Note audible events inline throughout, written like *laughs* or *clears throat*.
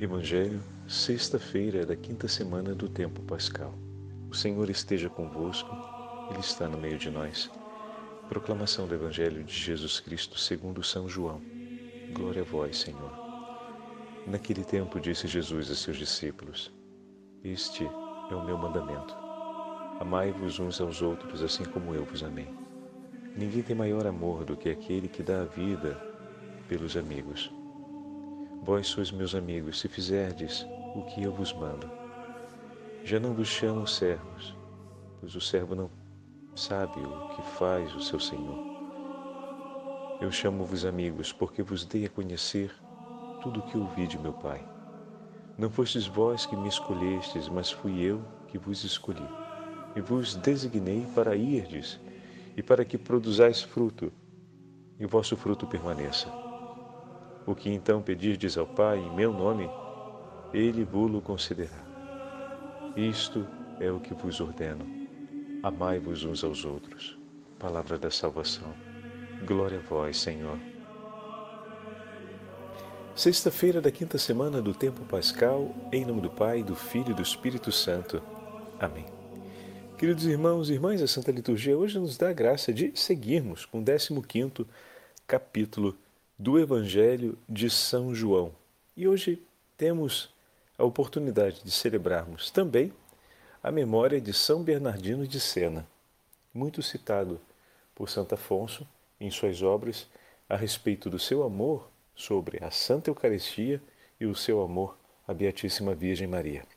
Evangelho, sexta-feira da quinta semana do tempo pascal. O Senhor esteja convosco, Ele está no meio de nós. Proclamação do Evangelho de Jesus Cristo segundo São João. Glória a vós, Senhor. Naquele tempo disse Jesus a seus discípulos: Este é o meu mandamento. Amai-vos uns aos outros assim como eu vos amei. Ninguém tem maior amor do que aquele que dá a vida pelos amigos. Vós sois meus amigos, se fizerdes o que eu vos mando. Já não vos chamo servos, pois o servo não sabe o que faz o seu senhor. Eu chamo-vos amigos, porque vos dei a conhecer tudo o que ouvi de meu Pai. Não fostes vós que me escolhestes, mas fui eu que vos escolhi. E vos designei para irdes e para que produzais fruto, e o vosso fruto permaneça o que então pedirdes ao Pai em meu nome, ele vos-lo concederá. Isto é o que vos ordeno. Amai-vos uns aos outros. Palavra da salvação. Glória a vós, Senhor. Sexta-feira da quinta semana do tempo pascal, em nome do Pai, do Filho e do Espírito Santo. Amém. Queridos irmãos e irmãs, a Santa Liturgia hoje nos dá a graça de seguirmos com o 15 capítulo do Evangelho de São João. E hoje temos a oportunidade de celebrarmos também a memória de São Bernardino de Sena, muito citado por Santo Afonso em suas obras a respeito do seu amor sobre a Santa Eucaristia e o seu amor à Beatíssima Virgem Maria.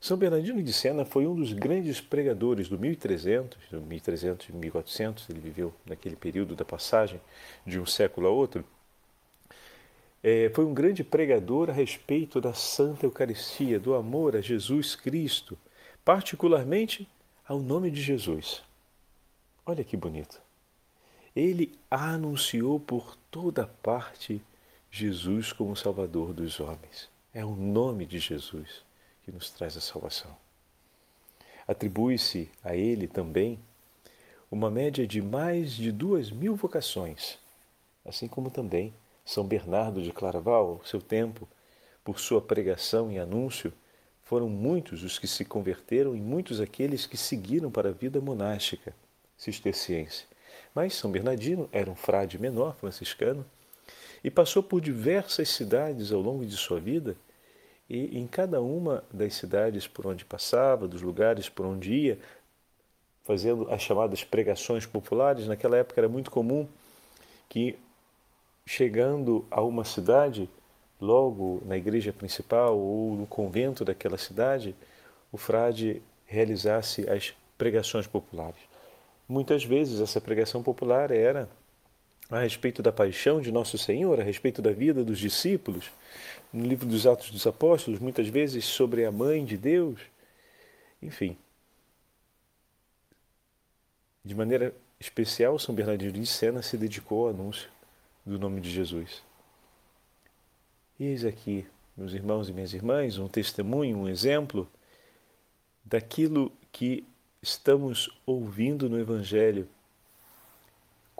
São Bernardino de Sena foi um dos grandes pregadores do 1300, do 1300 e 1400, ele viveu naquele período da passagem de um século a outro. É, foi um grande pregador a respeito da Santa Eucaristia, do amor a Jesus Cristo, particularmente ao nome de Jesus. Olha que bonito. Ele anunciou por toda parte Jesus como Salvador dos homens. É o nome de Jesus que nos traz a salvação. Atribui-se a ele também uma média de mais de duas mil vocações, assim como também São Bernardo de Claraval, seu tempo, por sua pregação e anúncio, foram muitos os que se converteram e muitos aqueles que seguiram para a vida monástica cisterciense. Mas São Bernardino era um frade menor franciscano e passou por diversas cidades ao longo de sua vida e em cada uma das cidades por onde passava, dos lugares por onde ia, fazendo as chamadas pregações populares, naquela época era muito comum que, chegando a uma cidade, logo na igreja principal ou no convento daquela cidade, o frade realizasse as pregações populares. Muitas vezes essa pregação popular era a respeito da paixão de Nosso Senhor, a respeito da vida dos discípulos, no livro dos Atos dos Apóstolos, muitas vezes sobre a mãe de Deus. Enfim. De maneira especial, São Bernardino de Sena se dedicou ao anúncio do nome de Jesus. Eis aqui, meus irmãos e minhas irmãs, um testemunho, um exemplo daquilo que estamos ouvindo no Evangelho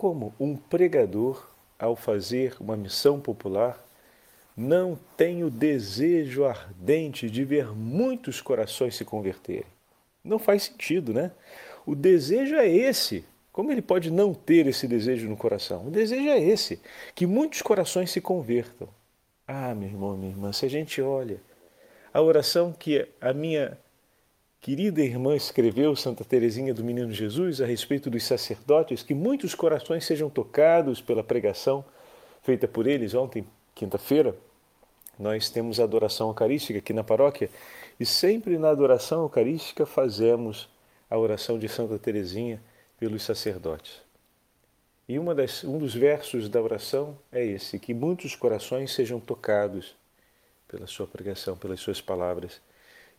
como um pregador, ao fazer uma missão popular, não tem o desejo ardente de ver muitos corações se converterem. Não faz sentido, né? O desejo é esse. Como ele pode não ter esse desejo no coração? O desejo é esse, que muitos corações se convertam. Ah, meu irmão, minha irmã, se a gente olha a oração que a minha querida irmã escreveu, Santa Teresinha do Menino Jesus, a respeito dos sacerdotes, que muitos corações sejam tocados pela pregação feita por eles ontem, quinta-feira. Nós temos a adoração eucarística aqui na paróquia e sempre na adoração eucarística fazemos a oração de Santa Teresinha pelos sacerdotes. E das, um dos versos da oração é esse: que muitos corações sejam tocados pela sua pregação, pelas suas palavras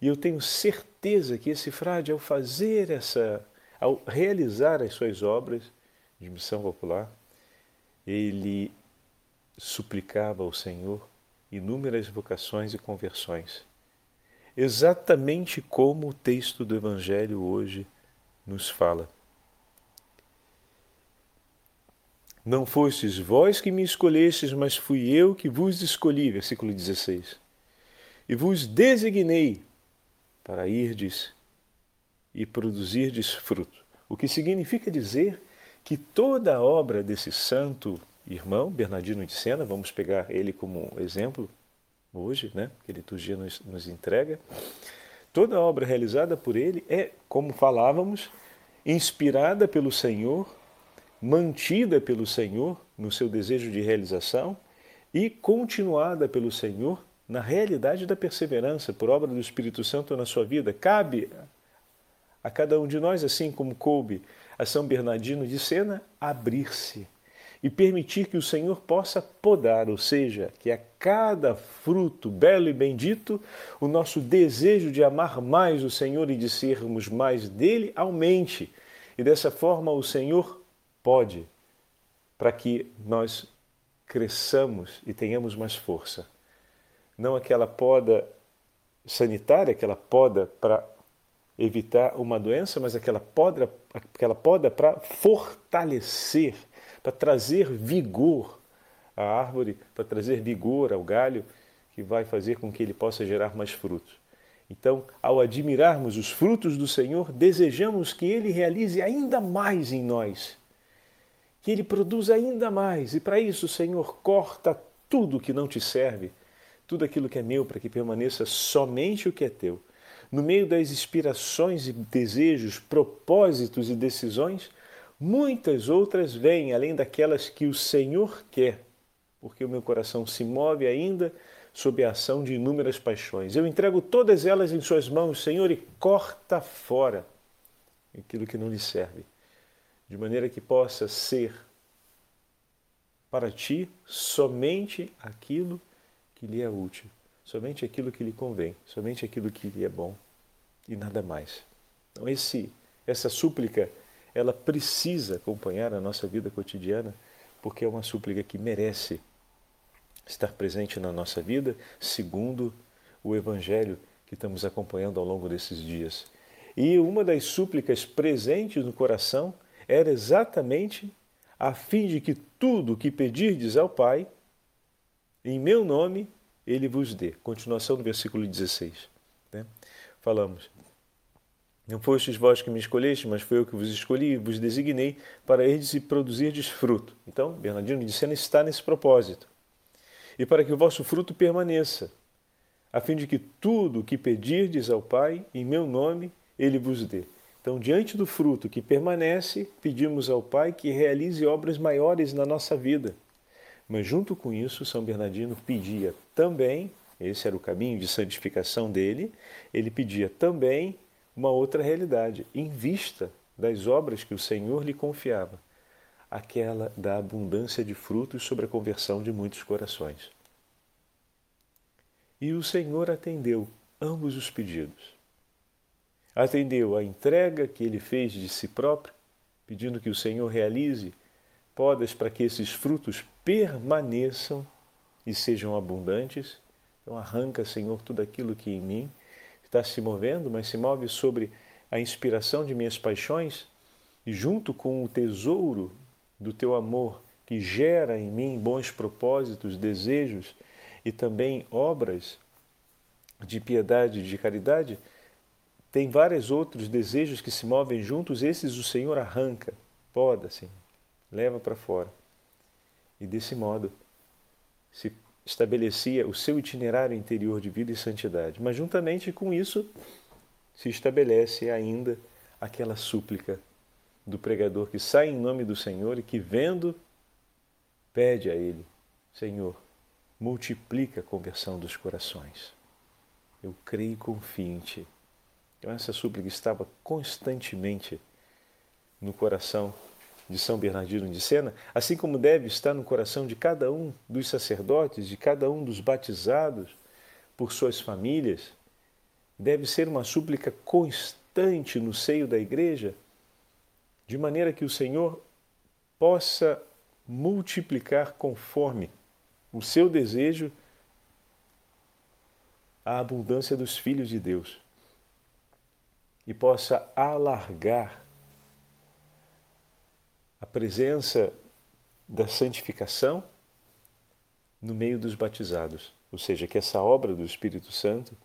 e eu tenho certeza que esse frade, ao fazer essa, ao realizar as suas obras de missão popular, ele suplicava ao Senhor inúmeras vocações e conversões, exatamente como o texto do Evangelho hoje nos fala. Não fostes vós que me escolhestes, mas fui eu que vos escolhi, versículo 16. e vos designei para irdes e produzirdes fruto. O que significa dizer que toda a obra desse santo irmão, Bernardino de Sena, vamos pegar ele como exemplo hoje, né, que a liturgia nos, nos entrega, toda a obra realizada por ele é, como falávamos, inspirada pelo Senhor, mantida pelo Senhor no seu desejo de realização e continuada pelo Senhor na realidade da perseverança por obra do Espírito Santo na sua vida. Cabe a cada um de nós, assim como coube a São Bernardino de Sena, abrir-se e permitir que o Senhor possa podar, ou seja, que a cada fruto belo e bendito, o nosso desejo de amar mais o Senhor e de sermos mais dele aumente. E dessa forma o Senhor pode, para que nós cresçamos e tenhamos mais força. Não aquela poda sanitária, aquela poda para evitar uma doença, mas aquela poda, aquela poda para fortalecer para trazer vigor à árvore, para trazer vigor ao galho, que vai fazer com que ele possa gerar mais frutos. Então, ao admirarmos os frutos do Senhor, desejamos que Ele realize ainda mais em nós, que Ele produza ainda mais. E para isso, Senhor, corta tudo que não te serve, tudo aquilo que é meu, para que permaneça somente o que é teu. No meio das inspirações e desejos, propósitos e decisões, Muitas outras vêm além daquelas que o Senhor quer, porque o meu coração se move ainda sob a ação de inúmeras paixões. Eu entrego todas elas em Suas mãos, Senhor, e corta fora aquilo que não lhe serve, de maneira que possa ser para ti somente aquilo que lhe é útil, somente aquilo que lhe convém, somente aquilo que lhe é bom e nada mais. Então esse essa súplica ela precisa acompanhar a nossa vida cotidiana, porque é uma súplica que merece estar presente na nossa vida, segundo o Evangelho que estamos acompanhando ao longo desses dias. E uma das súplicas presentes no coração era exatamente a fim de que tudo o que pedirdes ao Pai, em meu nome, ele vos dê. Continuação do versículo 16. Né? Falamos, não fostes vós que me escolheste, mas foi eu que vos escolhi e vos designei para irdes e produzirdes fruto. Então, Bernardino de Sena está nesse propósito. E para que o vosso fruto permaneça, a fim de que tudo o que pedirdes ao Pai, em meu nome, ele vos dê. Então, diante do fruto que permanece, pedimos ao Pai que realize obras maiores na nossa vida. Mas, junto com isso, São Bernardino pedia também, esse era o caminho de santificação dele, ele pedia também uma outra realidade, em vista das obras que o Senhor lhe confiava, aquela da abundância de frutos sobre a conversão de muitos corações. E o Senhor atendeu ambos os pedidos. Atendeu a entrega que ele fez de si próprio, pedindo que o Senhor realize podas para que esses frutos permaneçam e sejam abundantes. Então arranca, Senhor, tudo aquilo que em mim está se movendo, mas se move sobre a inspiração de minhas paixões e junto com o tesouro do teu amor que gera em mim bons propósitos, desejos e também obras de piedade e de caridade, tem vários outros desejos que se movem juntos, esses o Senhor arranca, poda, assim, leva para fora. E desse modo se estabelecia o seu itinerário interior de vida e santidade. Mas, juntamente com isso, se estabelece ainda aquela súplica do pregador que sai em nome do Senhor e que, vendo, pede a Ele: Senhor, multiplica a conversão dos corações. Eu creio e confio em Ti. Então, essa súplica estava constantemente no coração de São Bernardino de Sena, assim como deve estar no coração de cada um dos sacerdotes, de cada um dos batizados por suas famílias, deve ser uma súplica constante no seio da igreja, de maneira que o Senhor possa multiplicar conforme o seu desejo a abundância dos filhos de Deus e possa alargar a presença da santificação no meio dos batizados, ou seja, que essa obra do Espírito Santo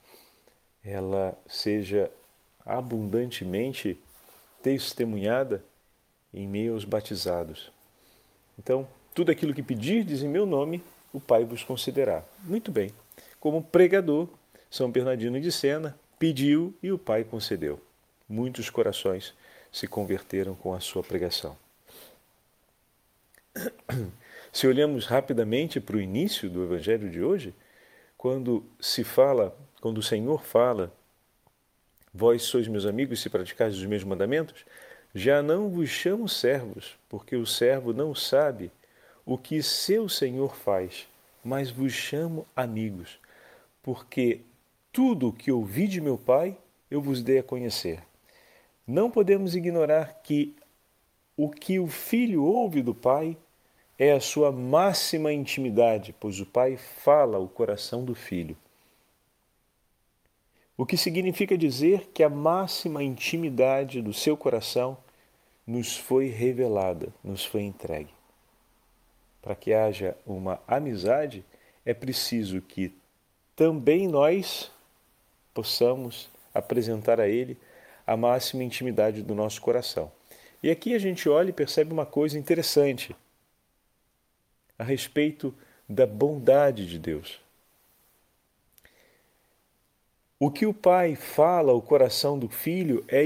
ela seja abundantemente testemunhada em meio aos batizados. Então, tudo aquilo que pedirdes em meu nome, o Pai vos concederá. Muito bem. Como pregador, São Bernardino de Sena pediu e o Pai concedeu. Muitos corações se converteram com a sua pregação. Se olhamos rapidamente para o início do Evangelho de hoje, quando se fala, quando o Senhor fala, vós sois meus amigos se praticais os meus mandamentos, já não vos chamo servos, porque o servo não sabe o que seu Senhor faz, mas vos chamo amigos, porque tudo o que ouvi de meu Pai eu vos dei a conhecer. Não podemos ignorar que o que o filho ouve do Pai é a sua máxima intimidade, pois o Pai fala o coração do filho. O que significa dizer que a máxima intimidade do seu coração nos foi revelada, nos foi entregue. Para que haja uma amizade, é preciso que também nós possamos apresentar a Ele a máxima intimidade do nosso coração. E aqui a gente olha e percebe uma coisa interessante a respeito da bondade de Deus. O que o pai fala ao coração do filho é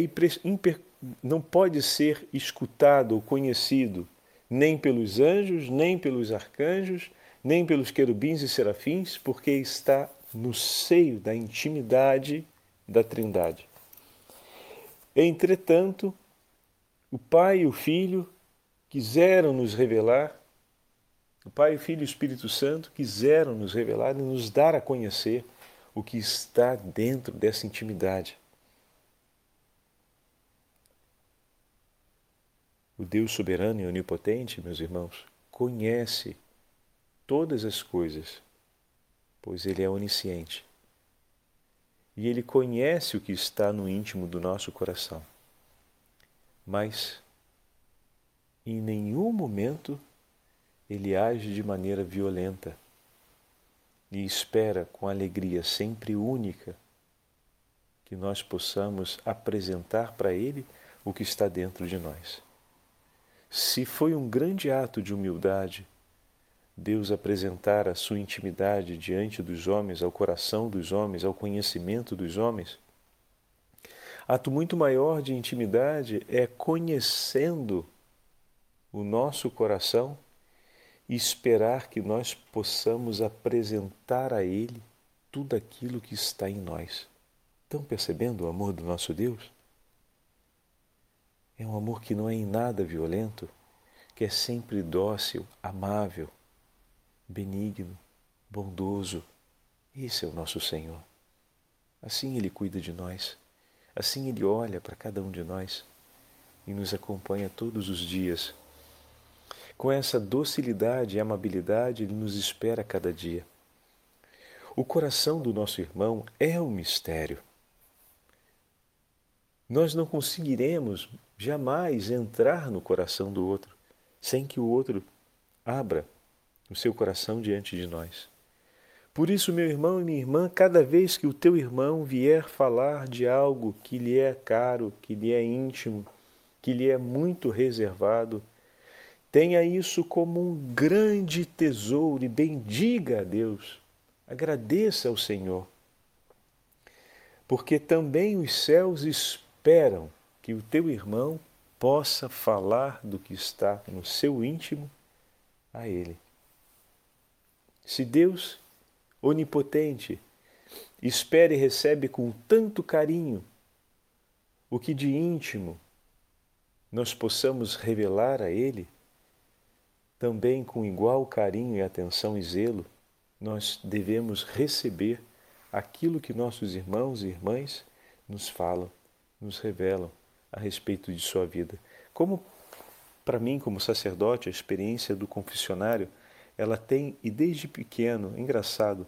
não pode ser escutado ou conhecido nem pelos anjos, nem pelos arcanjos, nem pelos querubins e serafins, porque está no seio da intimidade da Trindade. Entretanto, o Pai e o Filho quiseram nos revelar, o Pai, o Filho e o Espírito Santo quiseram nos revelar e nos dar a conhecer o que está dentro dessa intimidade. O Deus soberano e onipotente, meus irmãos, conhece todas as coisas, pois Ele é onisciente. E Ele conhece o que está no íntimo do nosso coração. Mas, em nenhum momento, Ele age de maneira violenta e espera com alegria sempre única que nós possamos apresentar para Ele o que está dentro de nós. Se foi um grande ato de humildade Deus apresentar a sua intimidade diante dos homens, ao coração dos homens, ao conhecimento dos homens, ato muito maior de intimidade é conhecendo o nosso coração e esperar que nós possamos apresentar a Ele tudo aquilo que está em nós. Estão percebendo o amor do nosso Deus? É um amor que não é em nada violento, que é sempre dócil, amável, benigno, bondoso. Esse é o nosso Senhor. Assim Ele cuida de nós, assim Ele olha para cada um de nós e nos acompanha todos os dias com essa docilidade e amabilidade, Ele nos espera cada dia. O coração do nosso irmão é um mistério. Nós não conseguiremos jamais entrar no coração do outro sem que o outro abra o seu coração diante de nós. Por isso, meu irmão e minha irmã, cada vez que o teu irmão vier falar de algo que lhe é caro, que lhe é íntimo, que lhe é muito reservado, Tenha isso como um grande tesouro e bendiga a Deus. Agradeça ao Senhor. Porque também os céus esperam que o teu irmão possa falar do que está no seu íntimo a Ele. Se Deus, onipotente, espera e recebe com tanto carinho o que de íntimo nós possamos revelar a Ele, também com igual carinho e atenção e zelo, nós devemos receber aquilo que nossos irmãos e irmãs nos falam, nos revelam a respeito de sua vida. Como para mim, como sacerdote, a experiência do confessionário, ela tem, e desde pequeno, engraçado,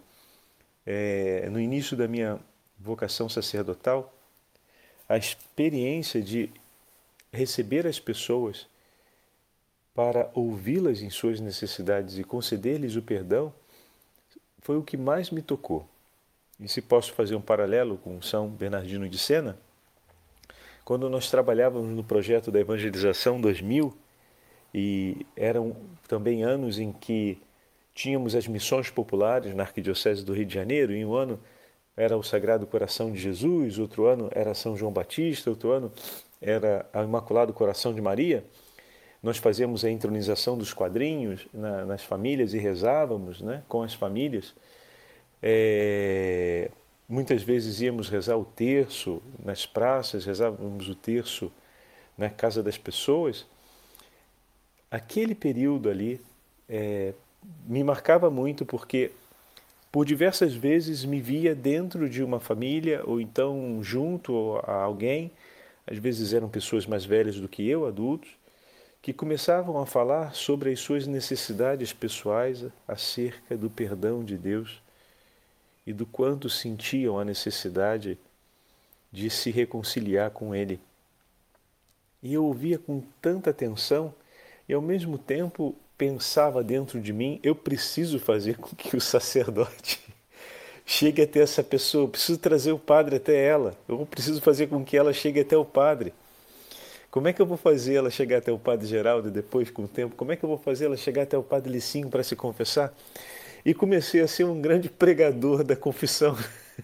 é, no início da minha vocação sacerdotal, a experiência de receber as pessoas para ouvi-las em suas necessidades e conceder-lhes o perdão foi o que mais me tocou. E se posso fazer um paralelo com São Bernardino de Sena, quando nós trabalhávamos no projeto da Evangelização 2000, e eram também anos em que tínhamos as missões populares na Arquidiocese do Rio de Janeiro, em um ano era o Sagrado Coração de Jesus, outro ano era São João Batista, outro ano era o Imaculado Coração de Maria. Nós fazíamos a entronização dos quadrinhos na, nas famílias e rezávamos né, com as famílias. É, muitas vezes íamos rezar o terço nas praças, rezávamos o terço na casa das pessoas. Aquele período ali é, me marcava muito porque por diversas vezes me via dentro de uma família ou então junto a alguém, às vezes eram pessoas mais velhas do que eu, adultos, que começavam a falar sobre as suas necessidades pessoais acerca do perdão de Deus e do quanto sentiam a necessidade de se reconciliar com Ele. E eu ouvia com tanta atenção e ao mesmo tempo pensava dentro de mim, eu preciso fazer com que o sacerdote *laughs* chegue até essa pessoa, eu preciso trazer o padre até ela, eu preciso fazer com que ela chegue até o padre. Como é que eu vou fazer ela chegar até o padre Geraldo depois, com o tempo? Como é que eu vou fazer ela chegar até o padre Licinho para se confessar? E comecei a ser um grande pregador da confissão,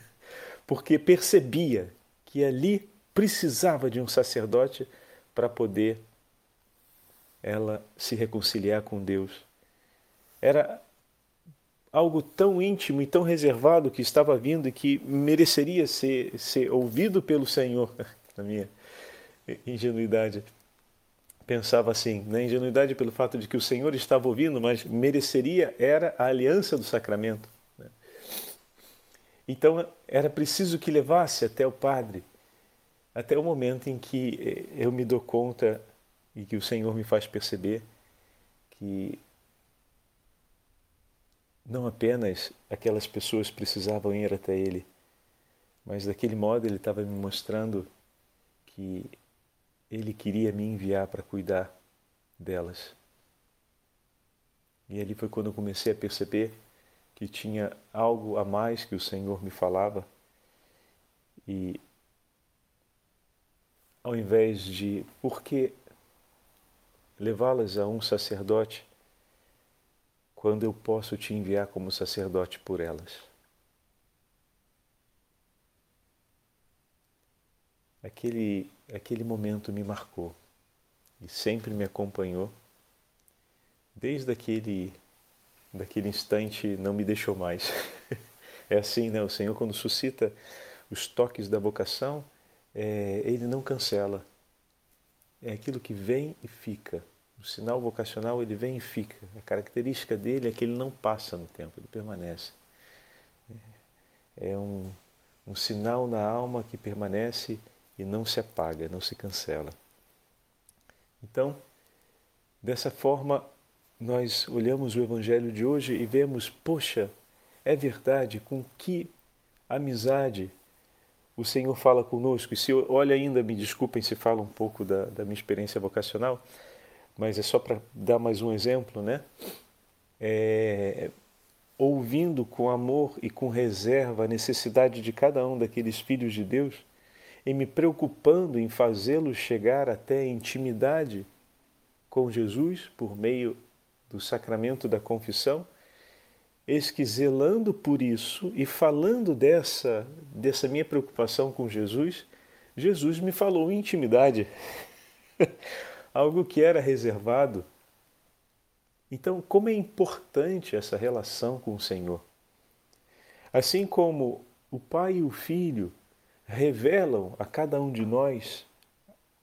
*laughs* porque percebia que ali precisava de um sacerdote para poder ela se reconciliar com Deus. Era algo tão íntimo e tão reservado que estava vindo e que mereceria ser, ser ouvido pelo Senhor, *laughs* na minha ingenuidade. Pensava assim, na ingenuidade pelo fato de que o Senhor estava ouvindo, mas mereceria era a aliança do sacramento. Né? Então era preciso que levasse até o Padre, até o momento em que eh, eu me dou conta e que o Senhor me faz perceber que não apenas aquelas pessoas precisavam ir até Ele, mas daquele modo Ele estava me mostrando que Ele queria me enviar para cuidar delas. E ali foi quando eu comecei a perceber que tinha algo a mais que o Senhor me falava e ao invés de porque levá-las a um sacerdote quando eu posso te enviar como sacerdote por elas. Aquele, aquele momento me marcou e sempre me acompanhou. Desde aquele, daquele instante não me deixou mais. *laughs* é assim, né? O Senhor, quando suscita os toques da vocação, é, ele não cancela, é aquilo que vem e fica. O sinal vocacional ele vem e fica. A característica dele é que ele não passa no tempo, ele permanece. É um, um sinal na alma que permanece e não se apaga, não se cancela. Então, dessa forma, nós olhamos o Evangelho de hoje e vemos, poxa, é verdade, com que amizade o Senhor fala conosco. E se olha ainda, me desculpem se falo um pouco da, da minha experiência vocacional, mas é só para dar mais um exemplo, né? É, ouvindo com amor e com reserva a necessidade de cada um daqueles filhos de Deus e me preocupando em fazê-los chegar até a intimidade com Jesus por meio do sacramento da confissão Eis por isso e falando dessa, dessa minha preocupação com Jesus, Jesus me falou intimidade, *laughs* algo que era reservado. Então, como é importante essa relação com o Senhor. Assim como o Pai e o Filho revelam a cada um de nós,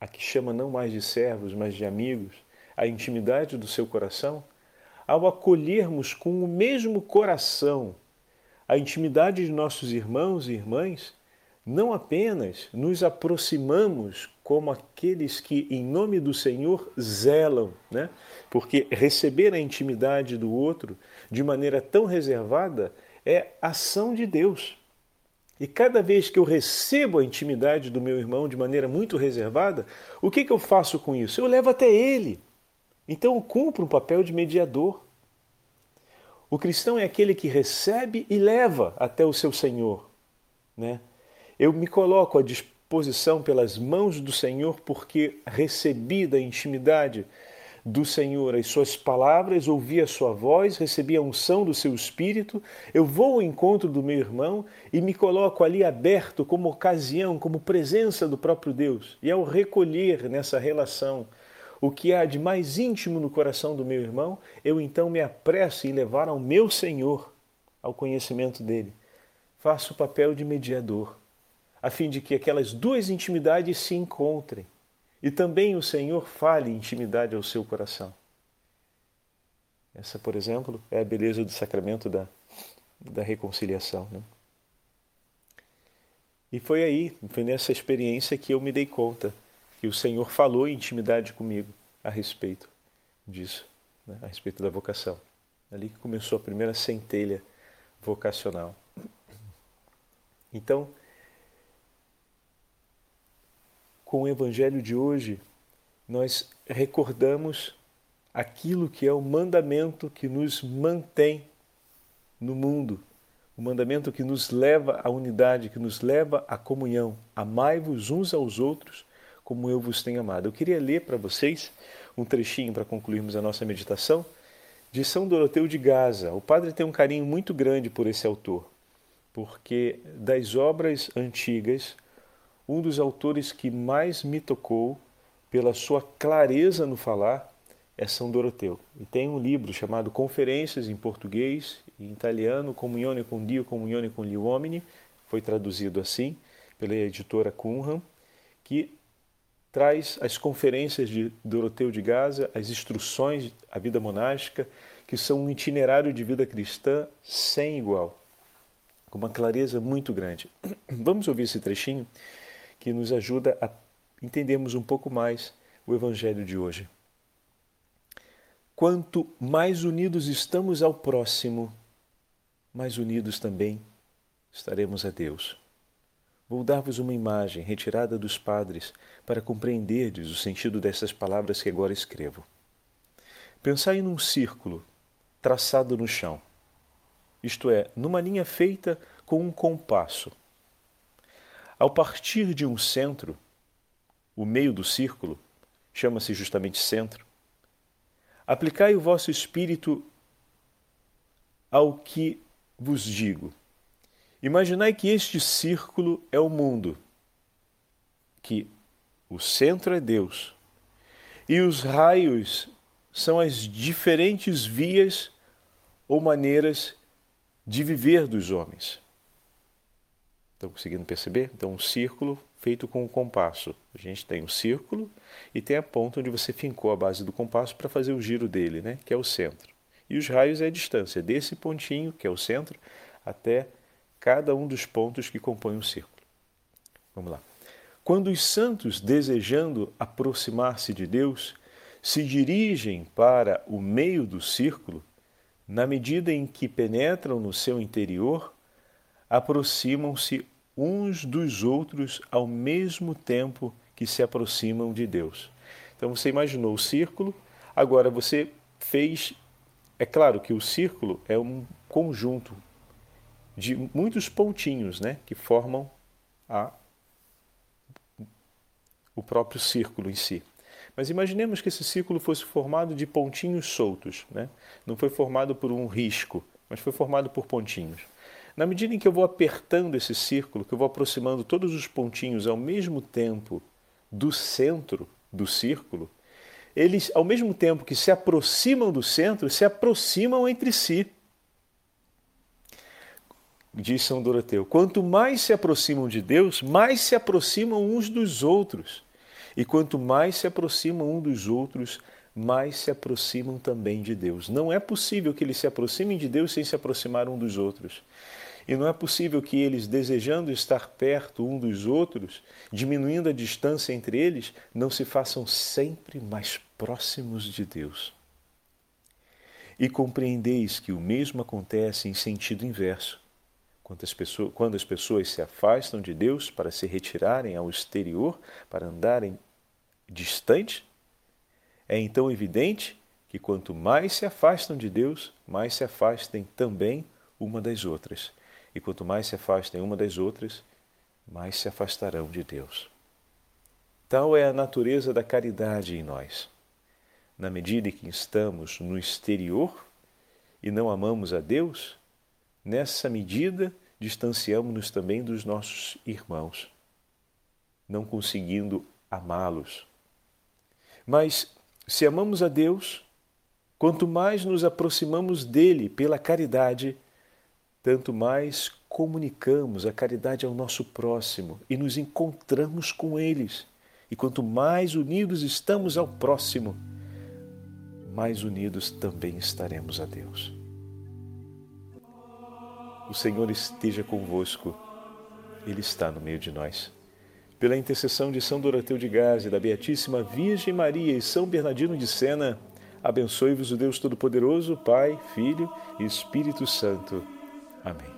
a que chama não mais de servos, mas de amigos, a intimidade do seu coração, ao acolhermos com o mesmo coração a intimidade de nossos irmãos e irmãs, não apenas nos aproximamos como aqueles que, em nome do Senhor, zelam, né? porque receber a intimidade do outro de maneira tão reservada é ação de Deus. E cada vez que eu recebo a intimidade do meu irmão de maneira muito reservada, o que, que eu faço com isso? Eu levo até ele. Então eu cumpro um papel de mediador. O cristão é aquele que recebe e leva até o seu Senhor. Né? Eu me coloco à disposição pelas mãos do Senhor porque recebi da intimidade do Senhor as suas palavras, ouvi a sua voz, recebi a unção do seu espírito, eu vou ao encontro do meu irmão e me coloco ali aberto como ocasião, como presença do próprio Deus. E ao recolher nessa relação o que há de mais íntimo no coração do meu irmão, eu então me apresso em levar ao meu Senhor ao conhecimento dele. Faço o papel de mediador, a fim de que aquelas duas intimidades se encontrem e também o Senhor fale intimidade ao seu coração. Essa, por exemplo, é a beleza do sacramento da, da reconciliação. Né? E foi aí, foi nessa experiência que eu me dei conta que o Senhor falou intimidade comigo a respeito disso, né? a respeito da vocação. Ali que começou a primeira centelha vocacional. Então, com o Evangelho de hoje, nós recordamos aquilo que é o mandamento que nos mantém no mundo, o mandamento que nos leva à unidade, que nos leva à comunhão. Amai-vos uns aos outros como eu vos tenho amado. Eu queria ler para vocês um trechinho para concluirmos a nossa meditação de São Doroteu de Gaza. O padre tem um carinho muito grande por esse autor, porque das obras antigas um dos autores que mais me tocou pela sua clareza no falar é São Doroteu. E tem um livro chamado Conferências em português e italiano, Comunione com Dio, Comunione com gli uomini, foi traduzido assim pela editora Cunham, que traz as conferências de Doroteu de Gaza, as instruções à vida monástica, que são um itinerário de vida cristã sem igual, com uma clareza muito grande. *clears throat* Vamos ouvir esse trechinho que nos ajuda a entendermos um pouco mais o Evangelho de hoje. Quanto mais unidos estamos ao próximo, mais unidos também estaremos a Deus. Vou dar-vos uma imagem retirada dos padres para compreenderdes o sentido dessas palavras que agora escrevo. Pensai num círculo traçado no chão, isto é, numa linha feita com um compasso ao partir de um centro, o meio do círculo, chama-se justamente centro, aplicai o vosso espírito ao que vos digo. Imaginai que este círculo é o mundo, que o centro é Deus e os raios são as diferentes vias ou maneiras de viver dos homens. Estão conseguindo perceber? Então, um círculo feito com um compasso. A gente tem um círculo e tem a ponta onde você fincou a base do compasso para fazer o giro dele, né? que é o centro. E os raios é a distância desse pontinho, que é o centro, até cada um dos pontos que compõem o círculo. Vamos lá. Quando os santos, desejando aproximar-se de Deus, se dirigem para o meio do círculo, na medida em que penetram no seu interior, aproximam-se uns dos outros ao mesmo tempo que se aproximam de Deus. Então você imaginou o círculo, agora você fez. É claro que o círculo é um conjunto de muitos pontinhos né, que formam a, o próprio círculo em si. Mas imaginemos que esse círculo fosse formado de pontinhos soltos. Né? Não foi formado por um risco, mas foi formado por pontinhos. Na medida em que eu vou apertando esse círculo, que eu vou aproximando todos os pontinhos ao mesmo tempo do centro do círculo, eles, ao mesmo tempo que se aproximam do centro, se aproximam entre si. Diz São Doroteu: quanto mais se aproximam de Deus, mais se aproximam uns dos outros. E quanto mais se aproximam uns dos outros, mais se aproximam também de Deus. Não é possível que eles se aproximem de Deus sem se aproximar um dos outros. E não é possível que eles, desejando estar perto um dos outros, diminuindo a distância entre eles, não se façam sempre mais próximos de Deus. E compreendeis que o mesmo acontece em sentido inverso. Quando as, pessoas, quando as pessoas se afastam de Deus para se retirarem ao exterior, para andarem distante, é então evidente que quanto mais se afastam de Deus, mais se afastem também uma das outras. E quanto mais se afastem uma das outras, mais se afastarão de Deus. Tal é a natureza da caridade em nós. Na medida em que estamos no exterior e não amamos a Deus, nessa medida distanciamos-nos também dos nossos irmãos, não conseguindo amá-los. Mas se amamos a Deus, quanto mais nos aproximamos dele pela caridade, tanto mais comunicamos a caridade ao nosso próximo e nos encontramos com eles. E quanto mais unidos estamos ao próximo, mais unidos também estaremos a Deus. O Senhor esteja convosco, Ele está no meio de nós. Pela intercessão de São Doroteu de Gaze, da Beatíssima Virgem Maria e São Bernardino de Sena, abençoe-vos o Deus Todo-Poderoso, Pai, Filho e Espírito Santo. Amém.